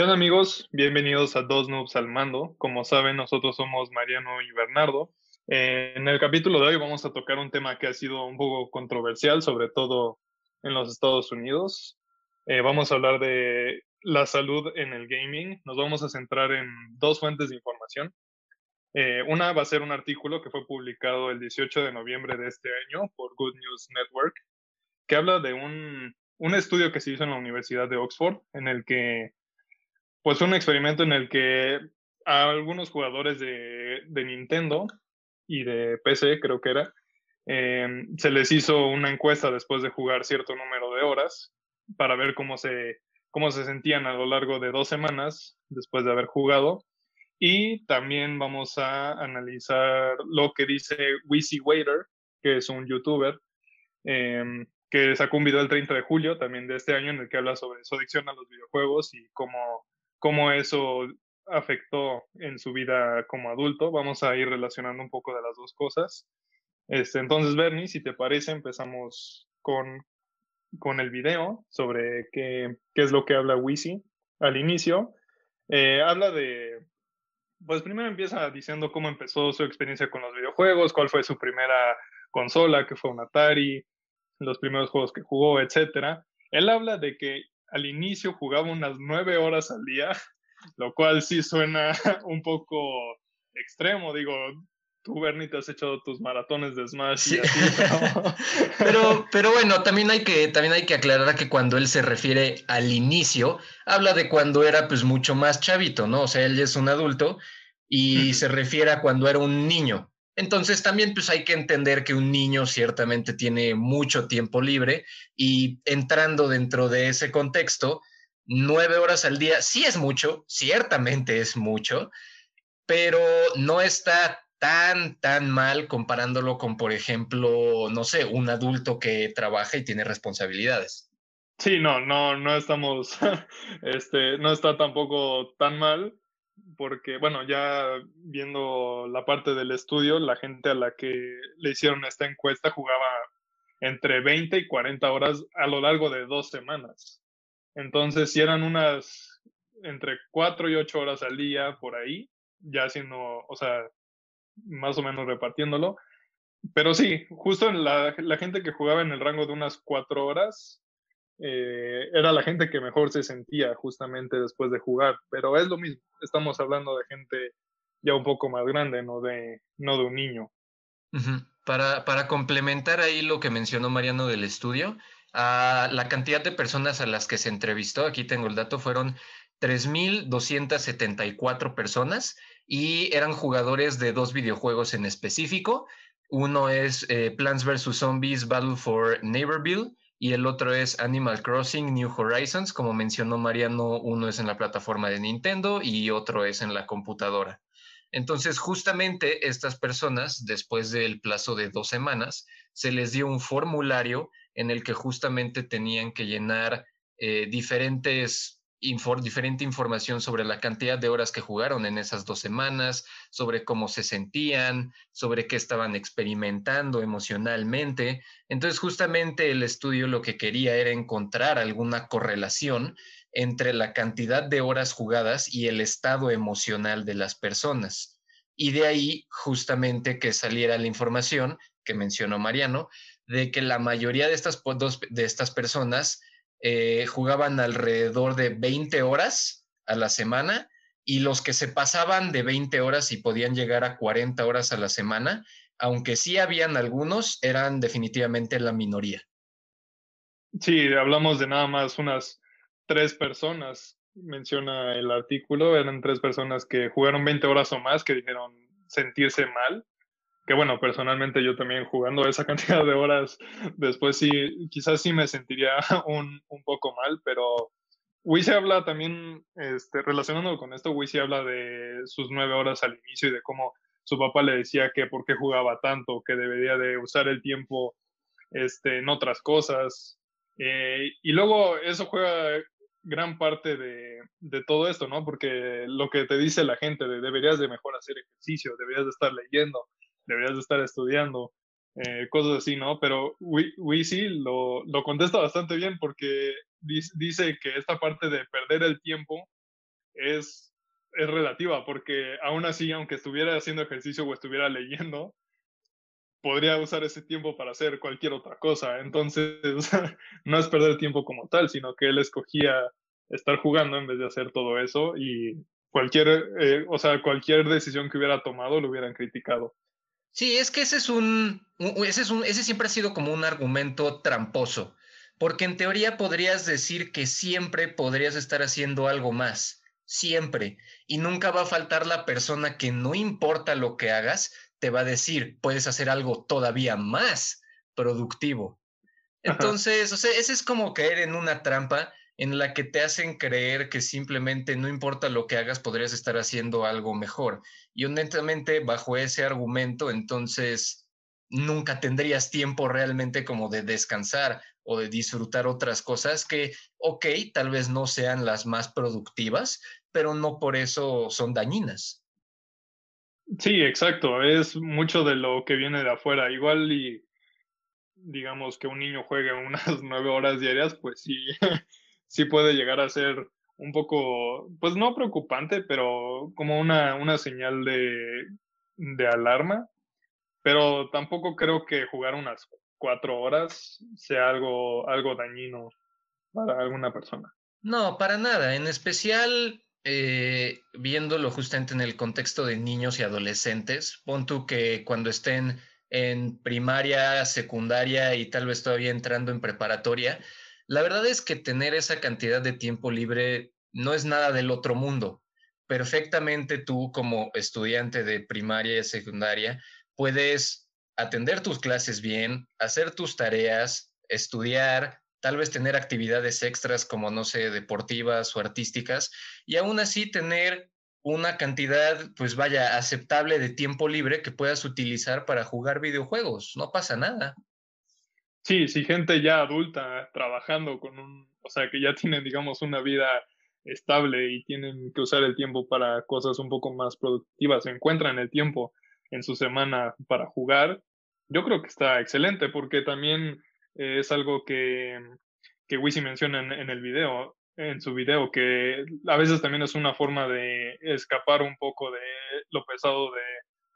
¿Qué amigos? Bienvenidos a Dos Noobs al Mando. Como saben, nosotros somos Mariano y Bernardo. Eh, en el capítulo de hoy vamos a tocar un tema que ha sido un poco controversial, sobre todo en los Estados Unidos. Eh, vamos a hablar de la salud en el gaming. Nos vamos a centrar en dos fuentes de información. Eh, una va a ser un artículo que fue publicado el 18 de noviembre de este año por Good News Network, que habla de un, un estudio que se hizo en la Universidad de Oxford, en el que pues un experimento en el que a algunos jugadores de, Nintendo y de PC, creo que era, em, se les hizo una encuesta después de jugar cierto número de horas para ver cómo se, cómo se sentían a lo largo de dos semanas después de haber jugado. Y también vamos a analizar lo que dice Wizzy Waiter, que es un youtuber, em, que sacó un video el 30 de julio también de este año en el que habla sobre su adicción a los videojuegos y cómo cómo eso afectó en su vida como adulto. Vamos a ir relacionando un poco de las dos cosas. Este, entonces, Bernie, si te parece, empezamos con, con el video sobre qué, qué es lo que habla Wisi al inicio. Eh, habla de, pues primero empieza diciendo cómo empezó su experiencia con los videojuegos, cuál fue su primera consola, que fue un Atari, los primeros juegos que jugó, etc. Él habla de que al inicio jugaba unas nueve horas al día, lo cual sí suena un poco extremo. Digo, tú, Bernie, te has hecho tus maratones de Smash. pero... pero, bueno, también hay, que, también hay que aclarar que cuando él se refiere al inicio, habla de cuando era pues mucho más chavito, ¿no? O sea, él ya es un adulto y se refiere a cuando era un niño. Entonces también pues hay que entender que un niño ciertamente tiene mucho tiempo libre y entrando dentro de ese contexto, nueve horas al día sí es mucho, ciertamente es mucho, pero no está tan, tan mal comparándolo con, por ejemplo, no sé, un adulto que trabaja y tiene responsabilidades. Sí, no, no, no estamos, este, no está tampoco tan mal porque, bueno, ya viendo la parte del estudio, la gente a la que le hicieron esta encuesta jugaba entre 20 y 40 horas a lo largo de dos semanas. Entonces, si eran unas entre 4 y 8 horas al día por ahí, ya haciendo, o sea, más o menos repartiéndolo. Pero sí, justo la, la gente que jugaba en el rango de unas 4 horas eh, era la gente que mejor se sentía justamente después de jugar, pero es lo mismo, estamos hablando de gente ya un poco más grande, no de, no de un niño. para, para, complementar ahí lo que mencionó Mariano del estudio, la cantidad de personas a las que se entrevistó, aquí tengo el dato, fueron 3.274 personas y eran jugadores de dos videojuegos en específico. Uno es eh, Plants vs. Zombies Battle for Neighborville y el otro es Animal Crossing New Horizons. Como mencionó Mariano, uno es en la plataforma de Nintendo y otro es en la computadora. Entonces, justamente estas personas, después del plazo de dos semanas, se les dio un formulario en el que justamente tenían que llenar eh, diferentes diferente información sobre la cantidad de horas que jugaron en esas dos semanas, sobre cómo se sentían, sobre qué estaban experimentando emocionalmente. Entonces, justamente el estudio lo que quería era encontrar alguna correlación entre la cantidad de horas jugadas y el estado emocional de las personas. Y de ahí justamente que saliera la información que mencionó Mariano, de que la mayoría de estas, de estas personas eh, jugaban alrededor de 20 horas a la semana y los que se pasaban de 20 horas y podían llegar a 40 horas a la semana, aunque sí habían algunos, eran definitivamente la minoría. Sí, hablamos de nada más unas tres personas, menciona el artículo, eran tres personas que jugaron 20 horas o más, que dijeron sentirse mal que bueno, personalmente yo también jugando esa cantidad de horas, después sí, quizás sí me sentiría un, un poco mal, pero Wisi habla también, este, relacionándolo con esto, Wisi habla de sus nueve horas al inicio y de cómo su papá le decía que por qué jugaba tanto, que debería de usar el tiempo este, en otras cosas. Eh, y luego eso juega gran parte de, de, todo esto, ¿no? Porque lo que te dice la gente de deberías de mejor hacer ejercicio, deberías de estar leyendo, deberías de estar estudiando, eh, cosas así, ¿no? Pero Wisi lo, lo contesta bastante bien porque dice que esta parte de perder el tiempo es, es relativa, porque aún así, aunque estuviera haciendo ejercicio o estuviera leyendo, podría usar ese tiempo para hacer cualquier otra cosa. Entonces, no es perder tiempo como tal, sino que él escogía estar jugando en vez de hacer todo eso y cualquier, eh, o sea, cualquier decisión que hubiera tomado lo hubieran criticado. Sí, es que ese es un, ese es un, ese siempre ha sido como un argumento tramposo, porque en teoría podrías decir que siempre podrías estar haciendo algo más, siempre, y nunca va a faltar la persona que no importa lo que hagas, te va a decir, puedes hacer algo todavía más productivo. Entonces, o sea, ese es como caer en una trampa en la que te hacen creer que simplemente no importa lo que hagas, podrías estar haciendo algo mejor. Y honestamente, bajo ese argumento, entonces nunca tendrías tiempo realmente como de descansar o de disfrutar otras cosas que, ok, tal vez no sean las más productivas, pero no por eso son dañinas. Sí, exacto. Es mucho de lo que viene de afuera. Igual y digamos que un niño juegue unas nueve horas diarias, pues sí, sí puede llegar a ser un poco, pues no preocupante, pero como una, una señal de, de alarma. Pero tampoco creo que jugar unas cuatro horas sea algo, algo dañino para alguna persona. No, para nada. En especial eh, viéndolo justamente en el contexto de niños y adolescentes. Pon tú que cuando estén en primaria, secundaria y tal vez todavía entrando en preparatoria, la verdad es que tener esa cantidad de tiempo libre no es nada del otro mundo. Perfectamente tú como estudiante de primaria y secundaria puedes atender tus clases bien, hacer tus tareas, estudiar, tal vez tener actividades extras como, no sé, deportivas o artísticas, y aún así tener una cantidad, pues vaya, aceptable de tiempo libre que puedas utilizar para jugar videojuegos. No pasa nada. Sí, sí, gente ya adulta trabajando con un, o sea, que ya tienen, digamos, una vida estable y tienen que usar el tiempo para cosas un poco más productivas, encuentran el tiempo en su semana para jugar, yo creo que está excelente porque también es algo que, que Wisi menciona en, el video, en su video, que a veces también es una forma de escapar un poco de lo pesado de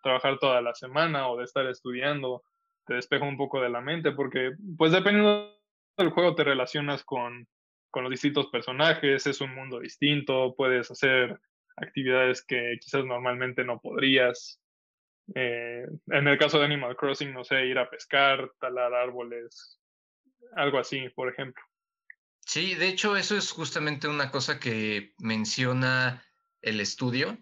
trabajar toda la semana o de estar estudiando te despeja un poco de la mente, porque pues dependiendo del juego te relacionas con, con los distintos personajes, es un mundo distinto, puedes hacer actividades que quizás normalmente no podrías. Eh, en el caso de Animal Crossing, no sé, ir a pescar, talar árboles, algo así, por ejemplo. Sí, de hecho, eso es justamente una cosa que menciona el estudio,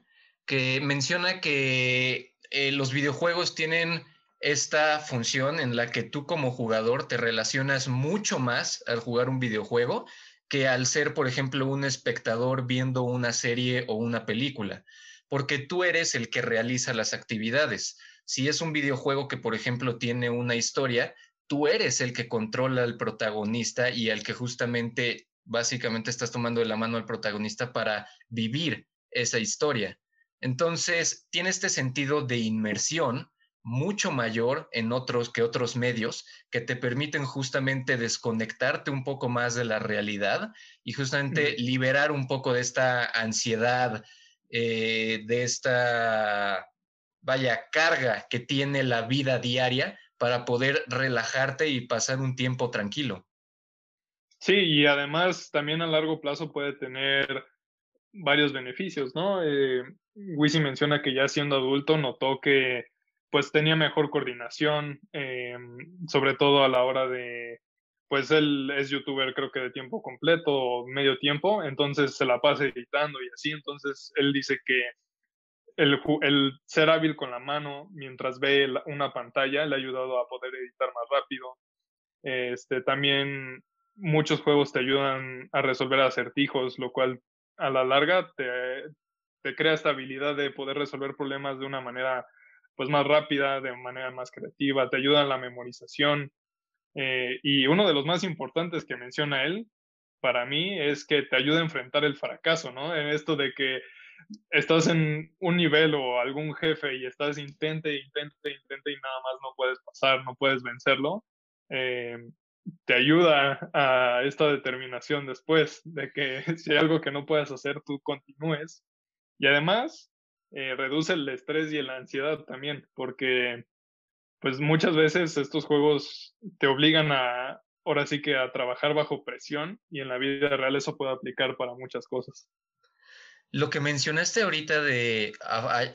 que menciona que eh, los videojuegos tienen esta función en la que tú como jugador te relacionas mucho más al jugar un videojuego que al ser, por ejemplo, un espectador viendo una serie o una película, porque tú eres el que realiza las actividades. Si es un videojuego que, por ejemplo, tiene una historia, tú eres el que controla al protagonista y al que justamente, básicamente, estás tomando de la mano al protagonista para vivir esa historia. Entonces, tiene este sentido de inmersión mucho mayor en otros que otros medios que te permiten justamente desconectarte un poco más de la realidad y justamente liberar un poco de esta ansiedad, eh, de esta, vaya, carga que tiene la vida diaria para poder relajarte y pasar un tiempo tranquilo. Sí, y además también a largo plazo puede tener varios beneficios, ¿no? Eh, Wisi menciona que ya siendo adulto notó que pues tenía mejor coordinación, eh, sobre todo a la hora de, pues él es youtuber creo que de tiempo completo, medio tiempo, entonces se la pasa editando y así, entonces él dice que el, el ser hábil con la mano mientras ve una pantalla le ha ayudado a poder editar más rápido. Este, también muchos juegos te ayudan a resolver acertijos, lo cual a la larga te, te crea esta habilidad de poder resolver problemas de una manera pues más rápida, de manera más creativa, te ayuda en la memorización. Eh, y uno de los más importantes que menciona él, para mí, es que te ayuda a enfrentar el fracaso, ¿no? En esto de que estás en un nivel o algún jefe y estás intente, intente, intente y nada más no puedes pasar, no puedes vencerlo. Eh, te ayuda a esta determinación después de que si hay algo que no puedes hacer, tú continúes. Y además, eh, reduce el estrés y la ansiedad también, porque pues muchas veces estos juegos te obligan a, ahora sí que a trabajar bajo presión y en la vida real eso puede aplicar para muchas cosas. Lo que mencionaste ahorita de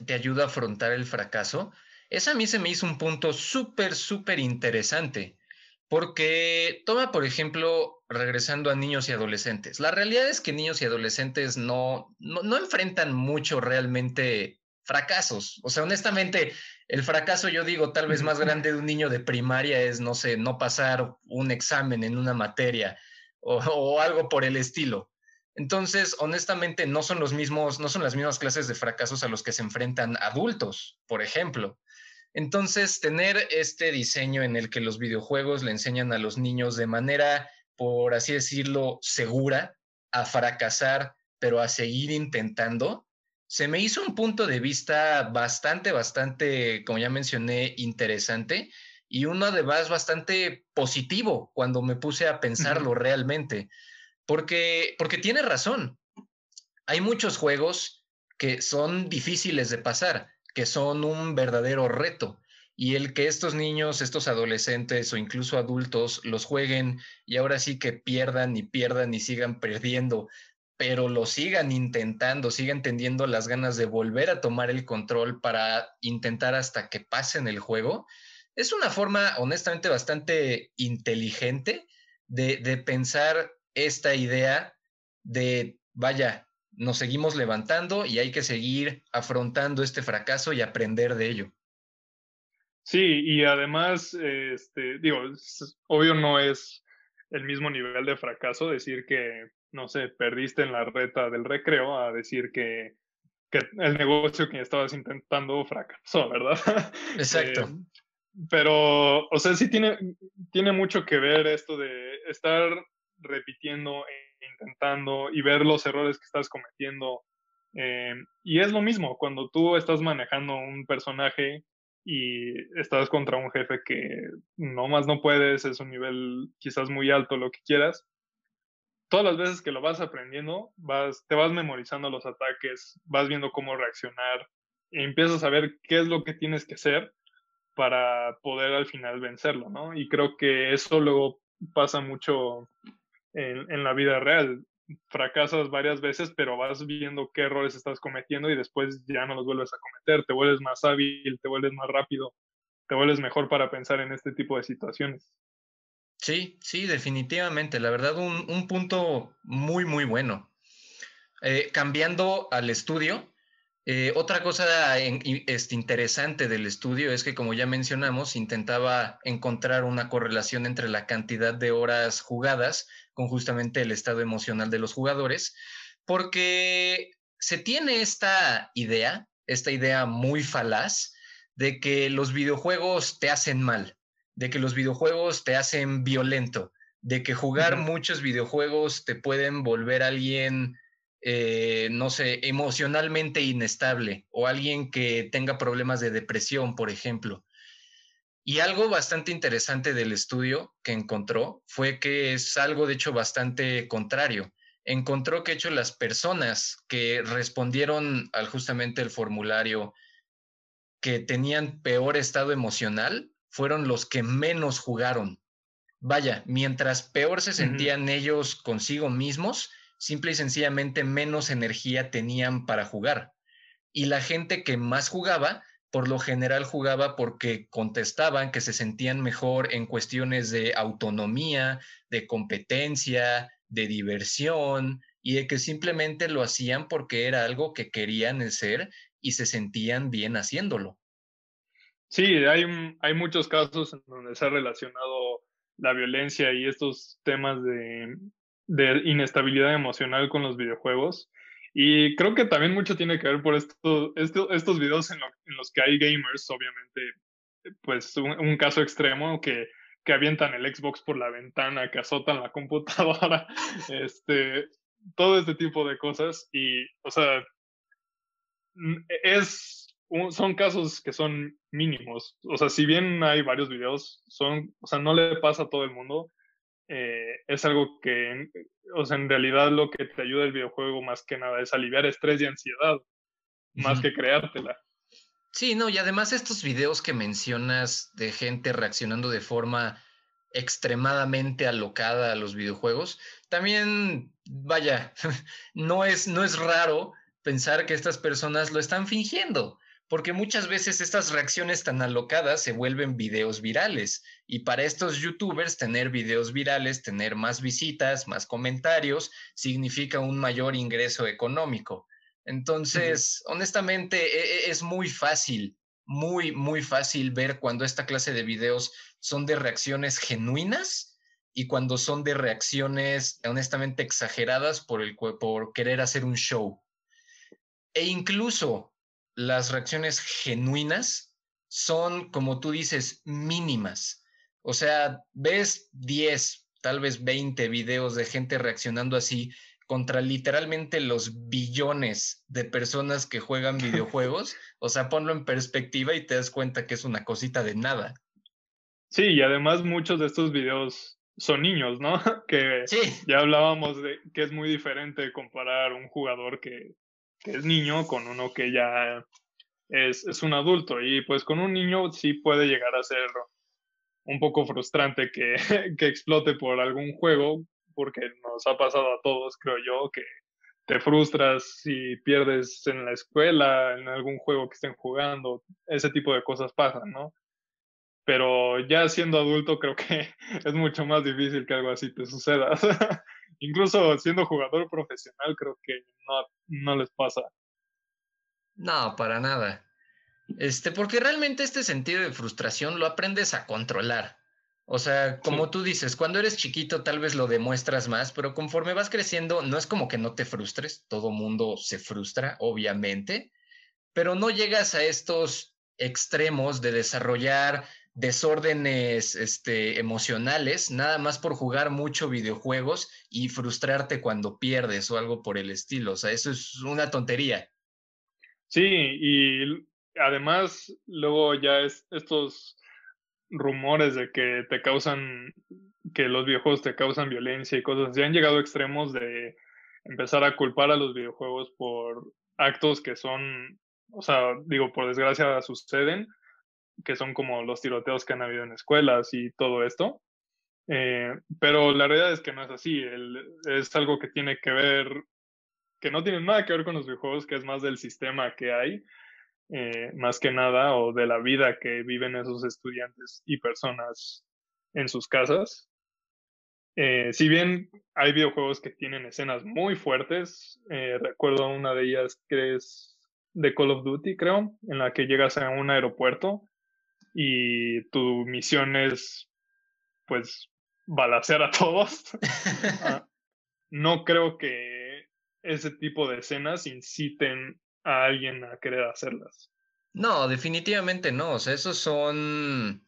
te ayuda a afrontar el fracaso, esa a mí se me hizo un punto súper, súper interesante, porque toma, por ejemplo, regresando a niños y adolescentes. La realidad es que niños y adolescentes no, no, no enfrentan mucho realmente fracasos. O sea, honestamente, el fracaso, yo digo, tal vez más grande de un niño de primaria es, no sé, no pasar un examen en una materia o, algo por el estilo. Entonces, honestamente, no son los mismos, no son las mismas clases de fracasos a los que se enfrentan adultos, por ejemplo. Entonces, tener este diseño en el que los videojuegos le enseñan a los niños de manera, por así decirlo, segura a fracasar, pero a seguir intentando, se me hizo un punto de vista bastante, bastante, como ya mencioné, interesante y uno además bastante positivo cuando me puse a pensarlo realmente, porque, porque tiene razón. Hay muchos juegos que son difíciles de pasar, que son un verdadero reto. Y el que estos niños, estos adolescentes o incluso adultos los jueguen y ahora sí que pierdan y pierdan y sigan perdiendo pero lo sigan intentando, sigan teniendo las ganas de volver a tomar el control para intentar hasta que pasen el juego, es una forma honestamente bastante inteligente de, de pensar esta idea de, vaya, nos seguimos levantando y hay que seguir afrontando este fracaso y aprender de ello. Sí, y además, este, digo, obvio no es el mismo nivel de fracaso decir que no sé, perdiste en la reta del recreo a decir que, el negocio que estabas intentando fracasó, ¿verdad? Exacto. Eh, pero, o sea, sí tiene, tiene mucho que ver esto de estar repitiendo intentando y ver los errores que estás cometiendo. Eh, y es lo mismo cuando tú estás manejando un personaje y estás contra un jefe que no más no puedes, es un nivel quizás muy alto, lo que quieras, todas las veces que lo vas aprendiendo, vas, te vas memorizando los ataques, vas viendo cómo reaccionar y empiezas a ver qué es lo que tienes que hacer para poder al final vencerlo, ¿no? Y creo que eso luego pasa mucho en, en la vida real. Fracasas varias veces, pero vas viendo qué errores estás cometiendo y después ya no los vuelves a cometer, te vuelves más hábil, te vuelves más rápido, te vuelves mejor para pensar en este tipo de situaciones. Sí, sí, definitivamente. La verdad, un, punto muy, muy bueno. Eh, cambiando al estudio, eh, otra cosa este, interesante del estudio es que, como ya mencionamos, intentaba encontrar una correlación entre la cantidad de horas jugadas con justamente el estado emocional de los jugadores, porque se tiene esta idea, esta idea muy falaz, de que los videojuegos te hacen mal de que los videojuegos te hacen violento, de que jugar muchos videojuegos te pueden volver a alguien, eh, no sé, emocionalmente inestable o alguien que tenga problemas de depresión, por ejemplo. Y algo bastante interesante del estudio que encontró fue que es algo, de hecho, bastante contrario. Encontró que, de hecho, las personas que respondieron al justamente el formulario que tenían peor estado emocional fueron los que menos jugaron. Vaya, mientras peor se sentían ellos consigo mismos, simple y sencillamente menos energía tenían para jugar. Y la gente que más jugaba, por lo general jugaba porque contestaban que se sentían mejor en cuestiones de autonomía, de competencia, de diversión, y de que simplemente lo hacían porque era algo que querían ser y se sentían bien haciéndolo. Sí, hay, hay muchos casos en donde se ha relacionado la violencia y estos temas de, inestabilidad emocional con los videojuegos. Y creo que también mucho tiene que ver por esto, estos videos en, los que hay gamers, obviamente, pues un, caso extremo que, que, avientan el Xbox por la ventana, que azotan la computadora, este, todo este tipo de cosas. Y, o sea, es son casos que son mínimos. O sea, si bien hay varios videos, son, o sea, no le pasa a todo el mundo. Eh, es algo que, o sea, en realidad lo que te ayuda el videojuego más que nada es aliviar estrés y ansiedad, más que creártela. Sí, no, y además estos videos que mencionas de gente reaccionando de forma extremadamente alocada a los videojuegos, también, vaya, no es, no es raro pensar que estas personas lo están fingiendo, porque muchas veces estas reacciones tan alocadas se vuelven videos virales y para estos youtubers tener videos virales, tener más visitas, más comentarios, significa un mayor ingreso económico. Entonces, honestamente, e, e, es muy fácil, muy, muy fácil ver cuando esta clase de videos son de reacciones genuinas y cuando son de reacciones honestamente exageradas por, el, por querer hacer un show. E incluso las reacciones genuinas son, como tú dices, mínimas. O sea, ves 10, tal vez 20 videos de gente reaccionando así contra literalmente los billones de personas que juegan videojuegos. O sea, ponlo en perspectiva y te das cuenta que es una cosita de nada. Sí, y además muchos de estos videos son niños, ¿no? Que ya hablábamos de que es muy diferente comparar un jugador que, es niño con uno que ya es, es, un adulto. Y pues con un niño sí puede llegar a ser un poco frustrante que, que explote por algún juego, porque nos ha pasado a todos, creo yo, que te frustras si pierdes en la escuela, en algún juego que estén jugando, ese tipo de cosas pasan, ¿no? pero ya siendo adulto creo que es mucho más difícil que algo así te suceda. Incluso siendo jugador profesional creo que no, no les pasa. No, para nada. Este, porque realmente este sentido de frustración lo aprendes a controlar. O sea, como tú dices, cuando eres chiquito tal vez lo demuestras más, pero conforme vas creciendo, no es como que no te frustres, todo mundo se frustra, obviamente, pero no llegas a estos extremos de desarrollar desórdenes este, emocionales, nada más por jugar mucho videojuegos y frustrarte cuando pierdes o algo por el estilo. O sea, eso es una tontería. Sí, y además luego ya es estos rumores de que te causan, que los videojuegos te causan violencia y cosas, ya han llegado a extremos de empezar a culpar a los videojuegos por actos que son, o sea, digo, por desgracia suceden, que son como los tiroteos que han habido en escuelas y todo esto. Eh, pero la realidad es que no es así. es algo que tiene que ver, que no tiene nada que ver con los videojuegos, que es más del sistema que hay, eh, más que nada, o de la vida que viven esos estudiantes y personas en sus casas. Eh, si bien hay videojuegos que tienen escenas muy fuertes, recuerdo una de ellas que es de Call of Duty, creo, en la que llegas a un aeropuerto y tu misión es, pues, balacear a todos. Ah, no creo que ese tipo de escenas inciten a alguien a querer hacerlas. No, definitivamente no. O sea, esos son,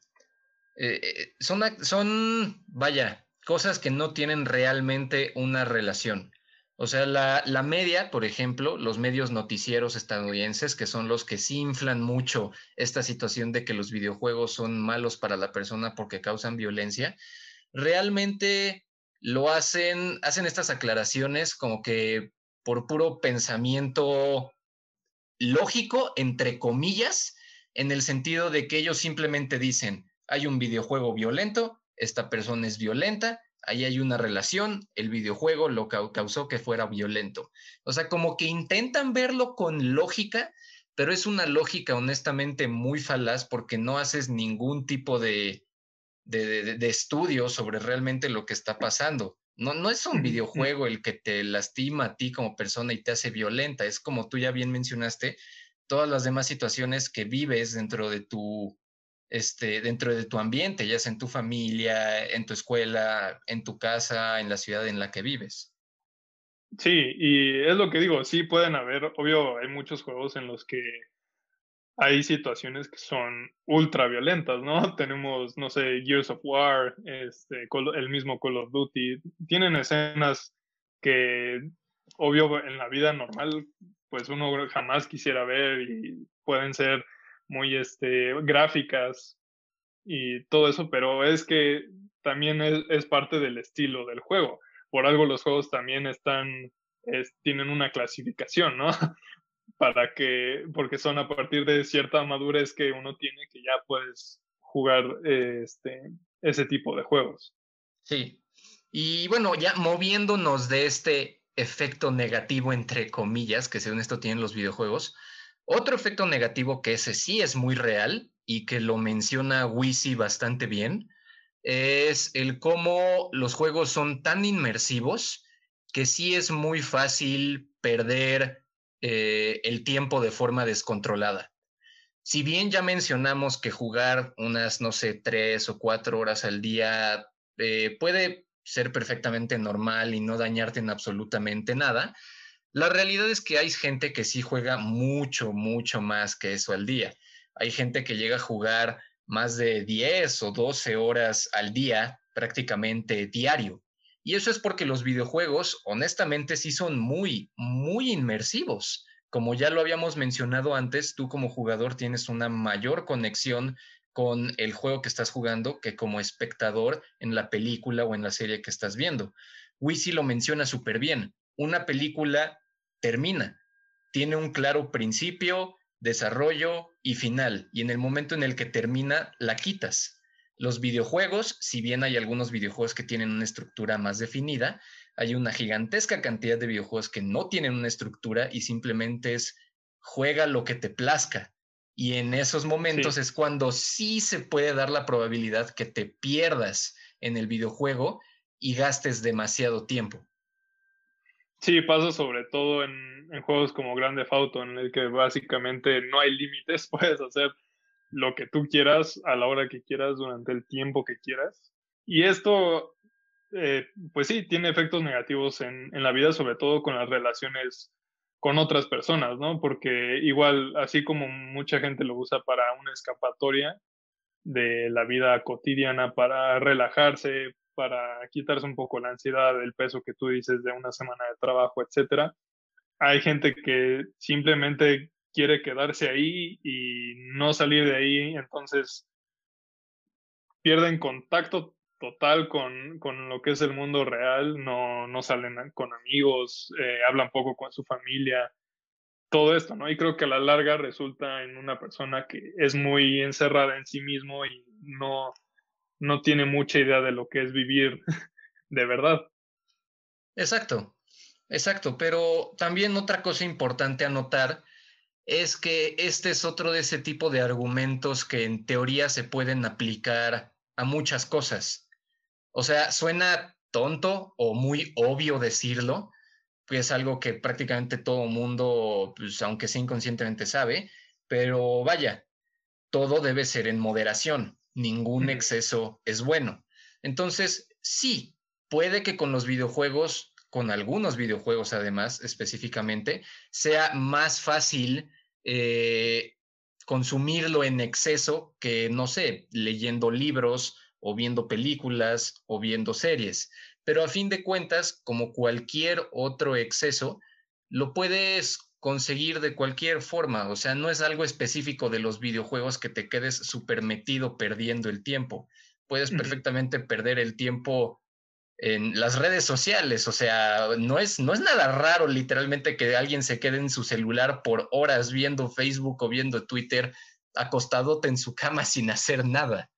eh, eh, son, son, vaya, cosas que no tienen realmente una relación. O sea, la, la, media, por ejemplo, los medios noticieros estadounidenses, que son los que sí inflan mucho esta situación de que los videojuegos son malos para la persona porque causan violencia, realmente lo hacen, hacen estas aclaraciones como que por puro pensamiento lógico, entre comillas, en el sentido de que ellos simplemente dicen, hay un videojuego violento, esta persona es violenta, ahí hay una relación, el videojuego lo causó que fuera violento. O sea, como que intentan verlo con lógica, pero es una lógica honestamente muy falaz porque no haces ningún tipo de, de, estudio sobre realmente lo que está pasando. No, no es un videojuego el que te lastima a ti como persona y te hace violenta, es como tú ya bien mencionaste, todas las demás situaciones que vives dentro de tu este, dentro de tu ambiente, ya sea en tu familia, en tu escuela, en tu casa, en la ciudad en la que vives. Sí, y es lo que digo, sí pueden haber, obvio, hay muchos juegos en los que hay situaciones que son ultra violentas, ¿no? Tenemos, no sé, Gears of War, este, el mismo Call of Duty, tienen escenas que, obvio, en la vida normal, pues uno jamás quisiera ver y pueden ser muy este, gráficas y todo eso, pero es que también es, parte del estilo del juego. Por algo los juegos también están, tienen una clasificación, ¿no? Para que, porque son a partir de cierta madurez que uno tiene que ya puedes jugar este, ese tipo de juegos. Sí. Y bueno, ya moviéndonos de este efecto negativo, entre comillas, que según esto tienen los videojuegos, otro efecto negativo que ese sí es muy real y que lo menciona Wisi bastante bien, es el cómo los juegos son tan inmersivos que sí es muy fácil perder eh, el tiempo de forma descontrolada. Si bien ya mencionamos que jugar unas, no sé, tres o cuatro horas al día eh, puede ser perfectamente normal y no dañarte en absolutamente nada, la realidad es que hay gente que sí juega mucho, mucho más que eso al día. Hay gente que llega a jugar más de 10 o 12 horas al día prácticamente diario. Y eso es porque los videojuegos, honestamente, sí son muy, muy inmersivos. Como ya lo habíamos mencionado antes, tú como jugador tienes una mayor conexión con el juego que estás jugando que como espectador en la película o en la serie que estás viendo. Wisi lo menciona súper bien. Una película termina, tiene un claro principio, desarrollo y final. Y en el momento en el que termina, la quitas. Los videojuegos, si bien hay algunos videojuegos que tienen una estructura más definida, hay una gigantesca cantidad de videojuegos que no tienen una estructura y simplemente es juega lo que te plazca. Y en esos momentos es cuando sí se puede dar la probabilidad que te pierdas en el videojuego y gastes demasiado tiempo. Sí, pasa sobre todo en, juegos como Grande Auto, en el que básicamente no hay límites, puedes hacer lo que tú quieras a la hora que quieras durante el tiempo que quieras. Y esto, eh, pues sí, tiene efectos negativos en, en la vida, sobre todo con las relaciones con otras personas, ¿no? Porque igual, así como mucha gente lo usa para una escapatoria de la vida cotidiana, para relajarse, para quitarse un poco la ansiedad, el peso que tú dices de una semana de trabajo, etcétera. Hay gente que simplemente quiere quedarse ahí y no salir de ahí, entonces pierden contacto total con, con lo que es el mundo real, no, no salen con amigos, eh, hablan poco con su familia, todo esto, ¿no? Y creo que a la larga resulta en una persona que es muy encerrada en sí mismo y no, no tiene mucha idea de lo que es vivir de verdad. Exacto, exacto, pero también otra cosa importante a notar es que este es otro de ese tipo de argumentos que en teoría se pueden aplicar a muchas cosas. O sea, suena tonto o muy obvio decirlo, pues es algo que prácticamente todo mundo, pues, aunque sea inconscientemente sabe, pero vaya, todo debe ser en moderación ningún exceso es bueno. Entonces, sí, puede que con los videojuegos, con algunos videojuegos además específicamente, sea más fácil eh, consumirlo en exceso que, no sé, leyendo libros o viendo películas o viendo series. Pero a fin de cuentas, como cualquier otro exceso, lo puedes conseguir de cualquier forma, o sea, no es algo específico de los videojuegos que te quedes súper metido perdiendo el tiempo. Puedes perfectamente perder el tiempo en las redes sociales, o sea, no es, no es nada raro literalmente que alguien se quede en su celular por horas viendo Facebook o viendo Twitter acostadote en su cama sin hacer nada.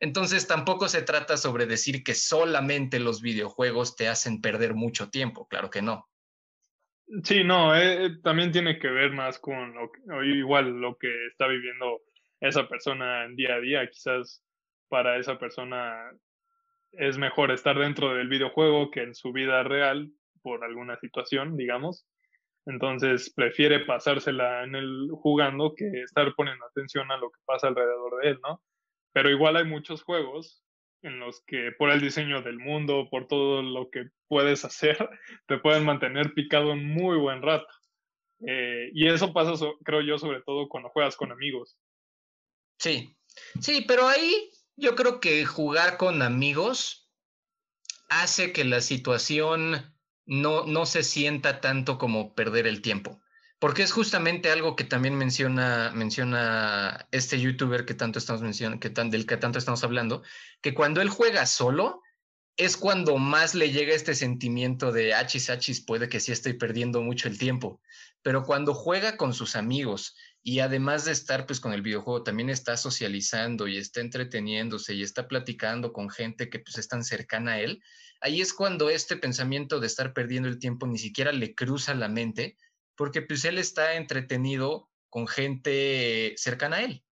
Entonces tampoco se trata sobre decir que solamente los videojuegos te hacen perder mucho tiempo, claro que no. Sí, no, eh, también tiene que ver más con lo igual lo que está viviendo esa persona en día a día. Quizás para esa persona es mejor estar dentro del videojuego que en su vida real por alguna situación, digamos. Entonces prefiere pasársela en el jugando que estar poniendo atención a lo que pasa alrededor de él, ¿no? Pero igual hay muchos juegos en los que por el diseño del mundo, por todo lo que puedes hacer, te pueden mantener picado un muy buen rato. Eh, y eso pasa, creo yo, sobre todo cuando juegas con amigos. Sí, sí, pero ahí yo creo que jugar con amigos hace que la situación no, no se sienta tanto como perder el tiempo. Porque es justamente algo que también menciona, menciona este youtuber que tanto estamos mencionando, que tan, del que tanto estamos hablando, que cuando él juega solo, es cuando más le llega este sentimiento de achis, achis, puede que sí estoy perdiendo mucho el tiempo. Pero cuando juega con sus amigos y además de estar pues con el videojuego, también está socializando y está entreteniéndose y está platicando con gente que pues es tan cercana a él, ahí es cuando este pensamiento de estar perdiendo el tiempo ni siquiera le cruza la mente, porque pues él está entretenido con gente cercana a él.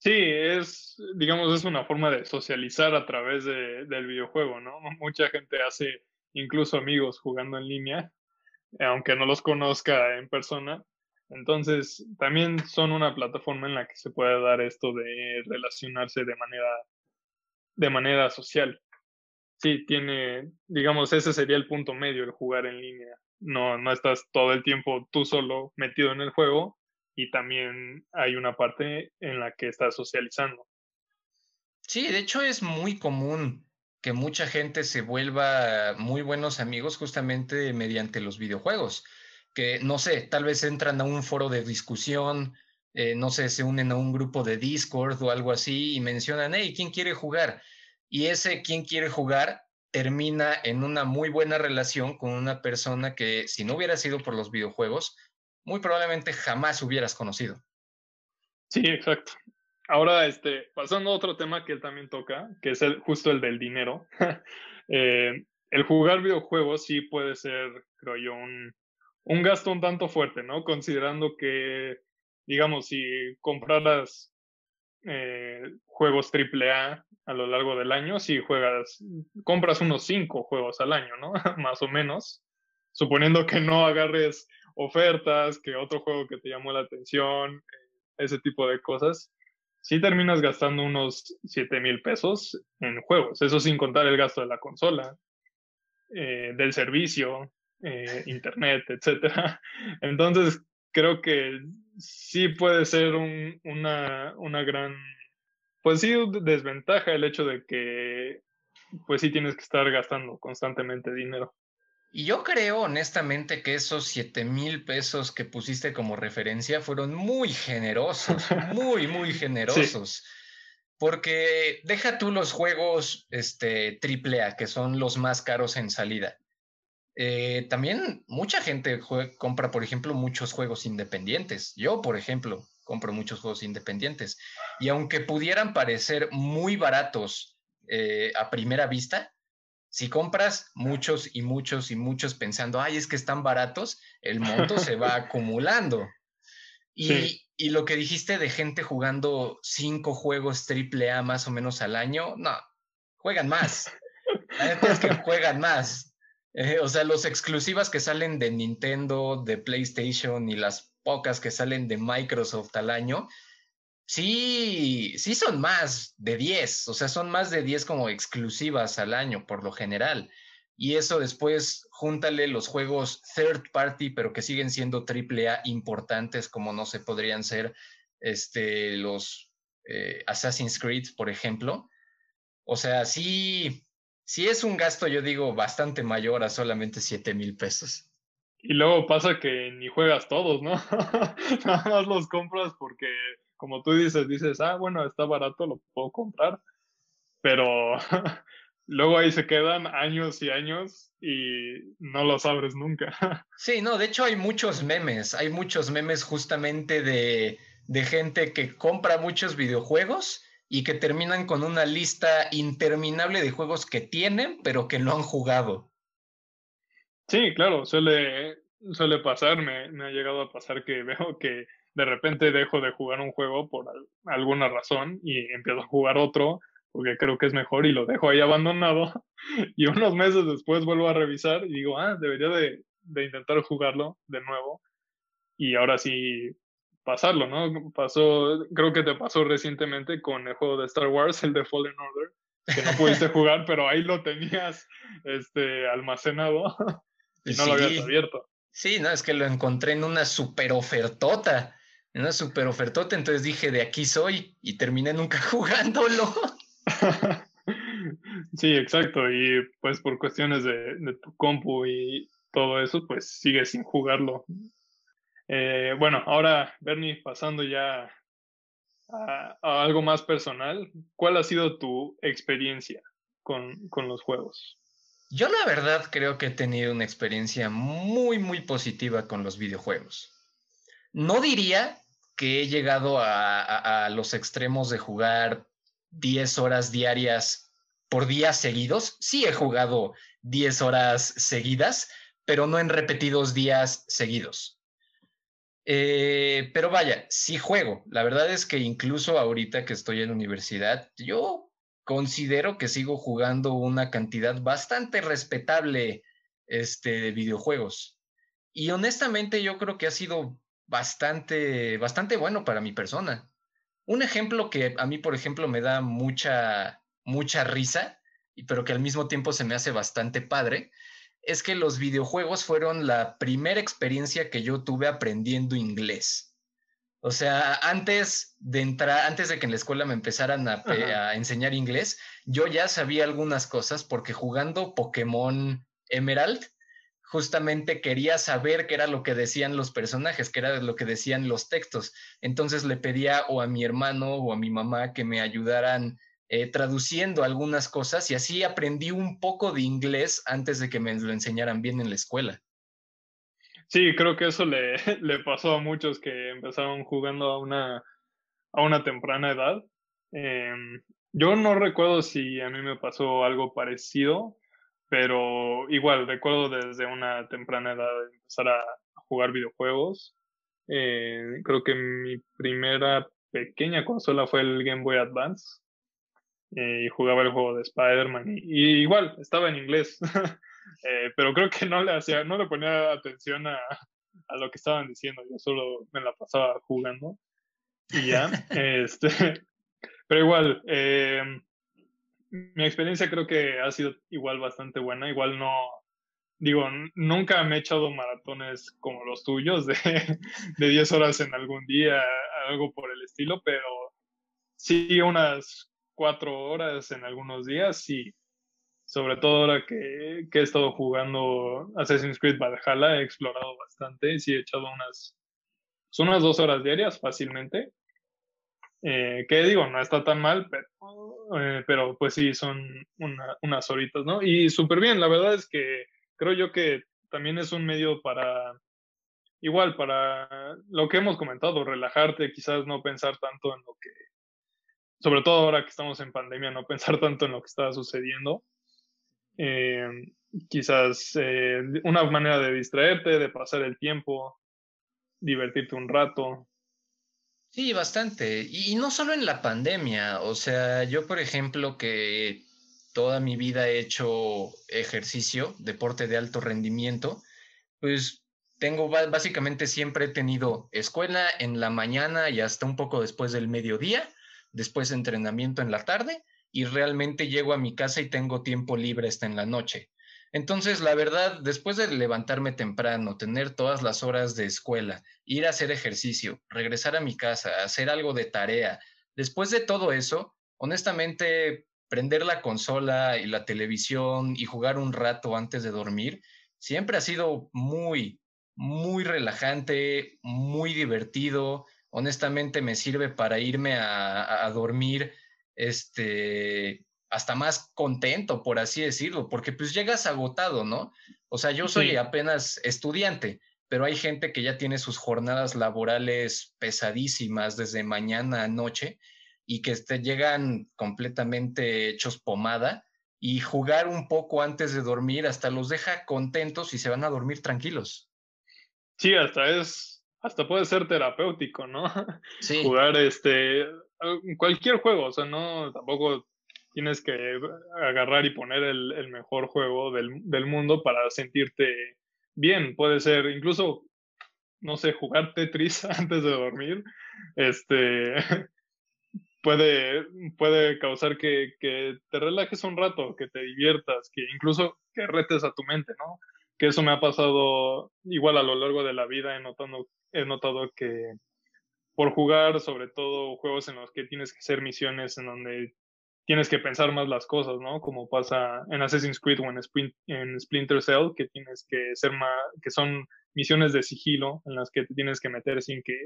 Sí, es, digamos, es una forma de socializar a través del videojuego, ¿no? Mucha gente hace incluso amigos jugando en línea, aunque no los conozca en persona. Entonces, también son una plataforma en la que se puede dar esto de relacionarse de manera, de manera social. Sí, tiene, digamos, ese sería el punto medio, el jugar en línea. No, no estás todo el tiempo tú solo metido en el juego y también hay una parte en la que estás socializando. Sí, de hecho es muy común que mucha gente se vuelva muy buenos amigos justamente mediante los videojuegos, que no sé, tal vez entran a un foro de discusión, eh, no sé, se unen a un grupo de Discord o algo así y mencionan, hey, ¿quién quiere jugar? Y ese quién quiere jugar termina en una muy buena relación con una persona que si no hubiera sido por los videojuegos, muy probablemente jamás hubieras conocido. Sí, exacto. Ahora, este, pasando a otro tema que él también toca, que es el, justo el del dinero. Eh, el jugar videojuegos sí puede ser, creo yo, un, un gasto un tanto fuerte, ¿no? Considerando que, digamos, si compraras eh, juegos AAA a lo largo del año, si juegas, compras unos cinco juegos al año, ¿no? Más o menos, suponiendo que no agarres ofertas, que otro juego que te llamó la atención, eh, ese tipo de cosas, si terminas gastando unos 7 mil pesos en juegos, eso sin contar el gasto de la consola, eh, del servicio, eh, internet, etc. Entonces, creo que sí puede ser una, una gran, pues sí, desventaja el hecho de que, pues sí tienes que estar gastando constantemente dinero. Y yo creo honestamente que esos 7 mil pesos que pusiste como referencia fueron muy generosos, muy, muy generosos. Porque deja tú los juegos este, AAA, que son los más caros en salida. Eh, también mucha gente compra, por ejemplo, muchos juegos independientes. Yo, por ejemplo, compro muchos juegos independientes. Y aunque pudieran parecer muy baratos eh, a primera vista, si compras muchos y muchos y muchos pensando, ay, es que están baratos, el monto se va acumulando. Y, y, lo que dijiste de gente jugando cinco juegos triple A más o menos al año, no, juegan más. es que juegan más. Eh, o sea, los exclusivas que salen de Nintendo, de PlayStation y las pocas que salen de Microsoft al año, sí, sí son más de 10, o sea, son más de 10 como exclusivas al año por lo general. Y eso después, júntale los juegos third party, pero que siguen siendo AAA importantes, como no se podrían ser este, los eh, Assassin's Creed, por ejemplo. O sea, sí, sí es un gasto, yo digo, bastante mayor a solamente 7 mil pesos. Y luego pasa que ni juegas todos, ¿no? Nada más los compras porque, como tú dices, dices, ah, bueno, está barato, lo puedo comprar. Pero luego ahí se quedan años y años y no los abres nunca. Sí, no, de hecho hay muchos memes, hay muchos memes justamente de, de gente que compra muchos videojuegos y que terminan con una lista interminable de juegos que tienen, pero que no han jugado. Sí, claro, suele, suele pasar, me, ha llegado a pasar que veo que de repente dejo de jugar un juego por alguna razón y empiezo a jugar otro porque creo que es mejor y lo dejo ahí abandonado y unos meses después vuelvo a revisar y digo, ah, debería de, de intentar jugarlo de nuevo y ahora sí pasarlo, ¿no? Pasó, creo que te pasó recientemente con el juego de Star Wars, el de Fallen Order, que no pudiste jugar, pero ahí lo tenías este, almacenado y no lo habías abierto. Sí, no, es que lo encontré en una super ofertota, en una super ofertota, entonces dije, de aquí soy y terminé nunca jugándolo. sí, exacto, y pues por cuestiones de, de tu compu y todo eso, pues sigue sin jugarlo. Eh, bueno, ahora, Bernie, pasando ya a, algo más personal, ¿cuál ha sido tu experiencia con, con los juegos? Yo la verdad creo que he tenido una experiencia muy, muy positiva con los videojuegos. No diría que he llegado a, a, los extremos de jugar 10 horas diarias por días seguidos. Sí he jugado 10 horas seguidas, pero no en repetidos días seguidos. Eh, pero vaya, sí juego. La verdad es que incluso ahorita que estoy en universidad, yo considero que sigo jugando una cantidad bastante respetable este, de videojuegos. Y honestamente yo creo que ha sido bastante, bastante bueno para mi persona. Un ejemplo que a mí, por ejemplo, me da mucha, mucha risa, pero que al mismo tiempo se me hace bastante padre, es que los videojuegos fueron la primera experiencia que yo tuve aprendiendo inglés. O sea, antes de entrar, antes de que en la escuela me empezaran a, a, enseñar inglés, yo ya sabía algunas cosas porque jugando Pokémon Emerald, justamente quería saber qué era lo que decían los personajes, qué era lo que decían los textos. Entonces le pedía o a mi hermano o a mi mamá que me ayudaran eh, traduciendo algunas cosas y así aprendí un poco de inglés antes de que me lo enseñaran bien en la escuela. Sí, creo que eso le, pasó a muchos que empezaron jugando a una, a una temprana edad. Em, yo no recuerdo si a mí me pasó algo parecido, pero igual recuerdo desde una temprana edad empezar a jugar videojuegos. Eh, creo que mi primera pequeña consola fue el Game Boy Advance eh, y jugaba el juego de Spider-Man. Y, igual, estaba en inglés, eh, pero creo que no le hacía, no le ponía atención a, a, lo que estaban diciendo, yo solo me la pasaba jugando y ya. este, pero igual, eh, mi experiencia creo que ha sido igual bastante buena, igual no, digo, nunca me he echado maratones como los tuyos de, de 10 horas en algún día, algo por el estilo, pero sí unas cuatro horas en algunos días y sobre todo ahora que, he estado jugando Assassin's Creed Valhalla, he explorado bastante sí he echado unas, son pues, unas dos horas diarias fácilmente. Eh, que digo, no está tan mal, pero, eh, pero pues sí, son unas horitas, ¿no? Y súper bien, la verdad es que creo yo que también es un medio para, igual, para lo que hemos comentado, relajarte, quizás no pensar tanto en lo que sobre todo ahora que estamos en pandemia, no pensar tanto en lo que está sucediendo. Eh, quizás eh, una manera de distraerte, de pasar el tiempo, divertirte un rato. Sí, bastante. Y, no solo en la pandemia, o sea, yo por ejemplo que toda mi vida he hecho ejercicio, deporte de alto rendimiento, pues tengo básicamente siempre he tenido escuela en la mañana y hasta un poco después del mediodía después entrenamiento en la tarde y realmente llego a mi casa y tengo tiempo libre hasta en la noche. Entonces, la verdad, después de levantarme temprano, tener todas las horas de escuela, ir a hacer ejercicio, regresar a mi casa, hacer algo de tarea, después de todo eso, honestamente, prender la consola y la televisión y jugar un rato antes de dormir, siempre ha sido muy, muy relajante, muy divertido honestamente me sirve para irme a, dormir este, hasta más contento, por así decirlo, porque pues llegas agotado, ¿no? O sea, yo soy apenas estudiante, pero hay gente que ya tiene sus jornadas laborales pesadísimas desde mañana a noche y que te llegan completamente hechos pomada y jugar un poco antes de dormir hasta los deja contentos y se van a dormir tranquilos. Sí, hasta es hasta puede ser terapéutico, ¿no? Sí. Jugar este cualquier juego, o sea, no tampoco tienes que agarrar y poner el, el mejor juego del, del, mundo para sentirte bien. Puede ser incluso, no sé, jugar Tetris antes de dormir. Este puede, puede causar que, que te relajes un rato, que te diviertas, que incluso que retes a tu mente, ¿no? que eso me ha pasado igual a lo largo de la vida, he notado, he notado que por jugar sobre todo juegos en los que tienes que hacer misiones en donde tienes que pensar más las cosas, ¿no? Como pasa en Assassin's Creed o en, en Splinter Cell, que tienes que ser más, que son misiones de sigilo en las que te tienes que meter sin que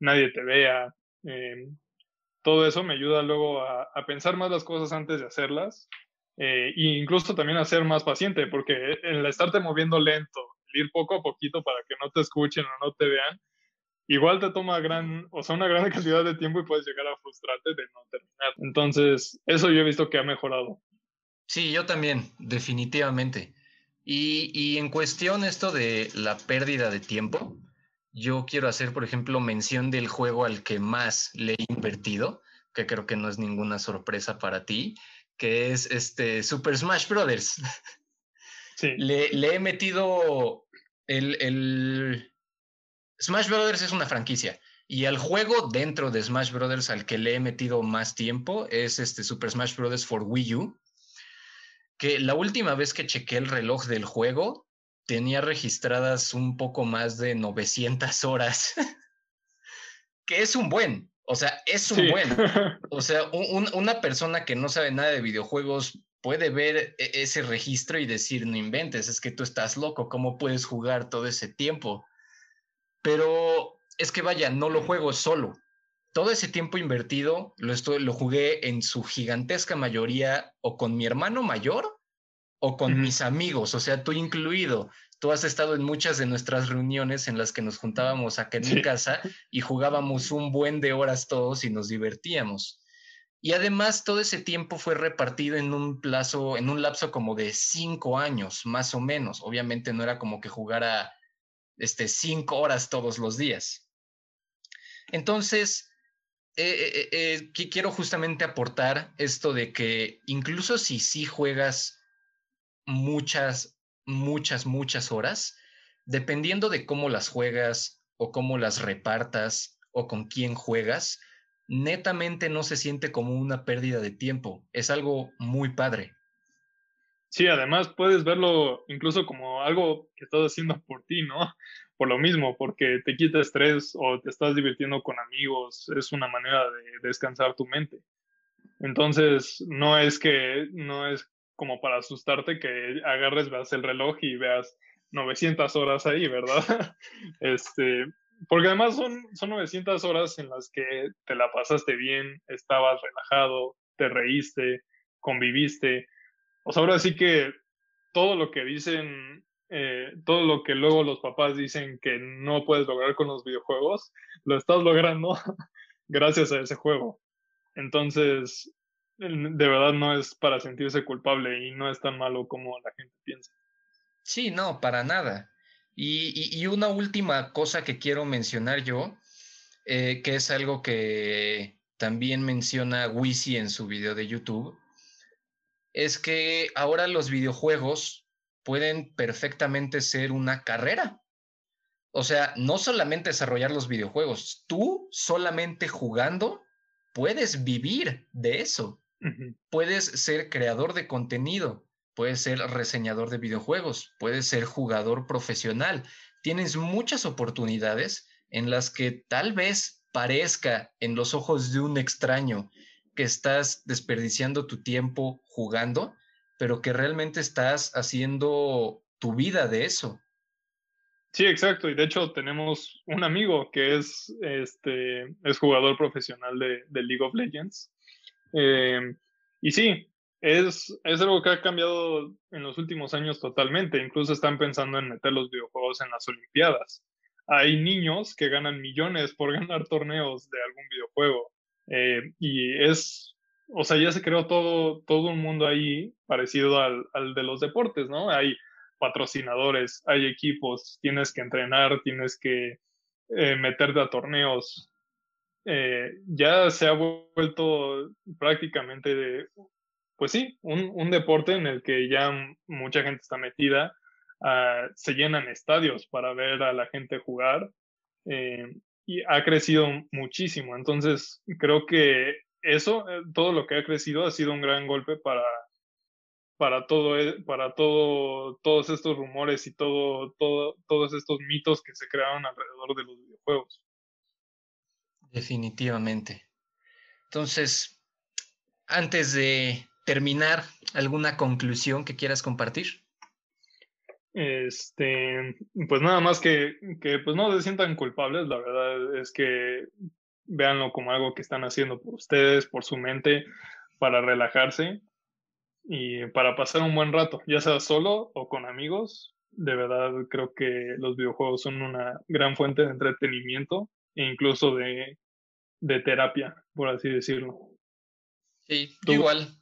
nadie te vea. Eh, todo eso me ayuda luego a, pensar más las cosas antes de hacerlas e incluso también a ser más paciente, porque el estarte moviendo lento, ir poco a poquito para que no te escuchen o no te vean, igual te toma gran, o sea, una gran cantidad de tiempo y puedes llegar a frustrarte de no terminar. Entonces, eso yo he visto que ha mejorado. Sí, yo también, definitivamente. Y, y en cuestión esto de la pérdida de tiempo, yo quiero hacer, por ejemplo, mención del juego al que más le he invertido, que creo que no es ninguna sorpresa para ti, que es este Super Smash Brothers. Sí. Le, le he metido el, el, Smash Brothers es una franquicia y el juego dentro de Smash Brothers al que le he metido más tiempo es este Super Smash Brothers for Wii U, que la última vez que chequé el reloj del juego tenía registradas un poco más de 900 horas, que es un buen, o sea, es un buen. O sea, una persona que no sabe nada de videojuegos puede ver e, ese registro y decir, no inventes, es que tú estás loco, ¿cómo puedes jugar todo ese tiempo? Pero es que vaya, no lo juego solo. Todo ese tiempo invertido lo, estoy, lo jugué en su gigantesca mayoría o con mi hermano mayor o con mis amigos, o sea, tú incluido. Tú has estado en muchas de nuestras reuniones en las que nos juntábamos acá en mi casa y jugábamos un buen de horas todos y nos divertíamos. Y además todo ese tiempo fue repartido en un plazo, en un lapso como de cinco años, más o menos. Obviamente no era como que jugara este, cinco horas todos los días. Entonces, eh, eh, eh, quiero justamente aportar esto de que incluso si sí juegas muchas, muchas, muchas horas, dependiendo de cómo las juegas o cómo las repartas o con quién juegas, netamente no se siente como una pérdida de tiempo. Es algo muy padre. Sí, además puedes verlo incluso como algo que estás haciendo por ti, ¿no? Por lo mismo, porque te quita estrés o te estás divirtiendo con amigos, es una manera de descansar tu mente. Entonces, no es que, no es como para asustarte que agarres, veas el reloj y veas 900 horas ahí, ¿verdad? este, porque además son, son 900 horas en las que te la pasaste bien, estabas relajado, te reíste, conviviste o sea, ahora sí que todo lo que dicen, eh, todo lo que luego los papás dicen que no puedes lograr con los videojuegos, lo estás logrando gracias a ese juego. Entonces, de verdad no es para sentirse culpable y no es tan malo como la gente piensa. Sí, no, para nada. Y, una última cosa que quiero mencionar yo, eh, que es algo que también menciona Wisi en su video de YouTube, es que ahora los videojuegos pueden perfectamente ser una carrera. O sea, no solamente desarrollar los videojuegos, tú solamente jugando puedes vivir de eso. Puedes ser creador de contenido, puedes ser reseñador de videojuegos, puedes ser jugador profesional. Tienes muchas oportunidades en las que tal vez parezca en los ojos de un extraño que estás desperdiciando tu tiempo jugando, pero que realmente estás haciendo tu vida de eso. Sí, exacto. Y de hecho tenemos un amigo que es, este, es jugador profesional de, League of Legends. Em, y sí, es, es algo que ha cambiado en los últimos años totalmente. Incluso están pensando en meter los videojuegos en las Olimpiadas. Hay niños que ganan millones por ganar torneos de algún videojuego. Eh, y es, o sea, ya se creó todo, todo un mundo ahí parecido al, al de los deportes, ¿no? Hay patrocinadores, hay equipos, tienes que entrenar, tienes que eh, meterte a torneos. Eh, ya se ha vuelto prácticamente, de, pues sí, un, un, deporte en el que ya mucha gente está metida. Uh, se llenan estadios para ver a la gente jugar. Eh, y ha crecido muchísimo. Entonces, creo que eso, eh, todo lo que ha crecido ha sido un gran golpe para, para todo, e, para todo, todos estos rumores y todo, todo, todos estos mitos que se crearon alrededor de los videojuegos. Definitivamente. Entonces, antes de terminar, ¿alguna conclusión que quieras compartir? Este, pues nada más que, que pues no se sientan culpables, la verdad es que véanlo como algo que están haciendo por ustedes, por su mente, para relajarse y para pasar un buen rato, ya sea solo o con amigos. De verdad creo que los videojuegos son una gran fuente de entretenimiento e incluso de, de terapia, por así decirlo. Sí, igual.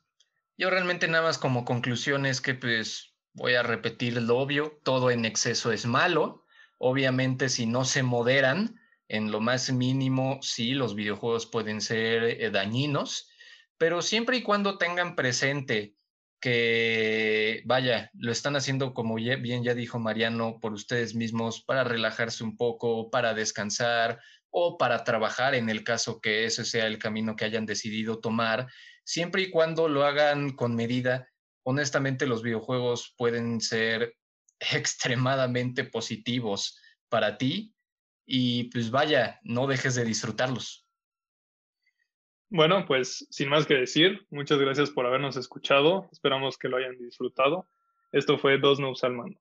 Yo realmente nada más como conclusión es que pues voy a repetir lo obvio, todo en exceso es malo. Obviamente si no se moderan en lo más mínimo, sí, los videojuegos pueden ser eh, dañinos, pero siempre y cuando tengan presente que, vaya, lo están haciendo como bien ya dijo Mariano, por ustedes mismos, para relajarse un poco, para descansar o para trabajar en el caso que ese sea el camino que hayan decidido tomar, siempre y cuando lo hagan con medida. Honestamente, los videojuegos pueden ser extremadamente positivos para ti y pues vaya, no dejes de disfrutarlos. Bueno, pues sin más que decir, muchas gracias por habernos escuchado. Esperamos que lo hayan disfrutado. Esto fue Dos Noobs al Mando.